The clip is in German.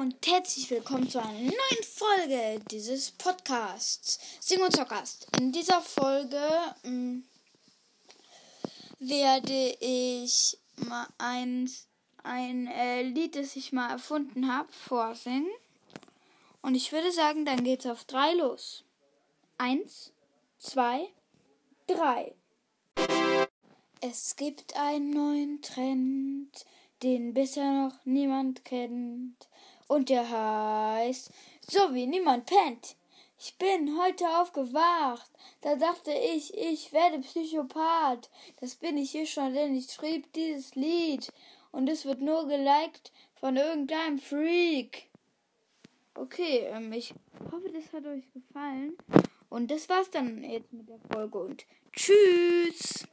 und herzlich willkommen zu einer neuen Folge dieses Podcasts Sing und Zockast. In dieser Folge mh, mm, werde ich mal ein, ein äh, Lied, das ich mal erfunden habe, vorsingen. Und ich würde sagen, dann geht's auf drei los. Eins, zwei, drei. Es gibt einen neuen Trend, den bisher noch niemand kennt. Und der heißt, so wie niemand pennt. Ich bin heute aufgewacht. Da dachte ich, ich werde Psychopath. Das bin ich hier schon, denn ich schrieb dieses Lied. Und es wird nur geliked von irgendeinem Freak. Okay, ähm, ich hoffe, das hat euch gefallen. Und das war's dann jetzt mit der Folge. Und tschüss.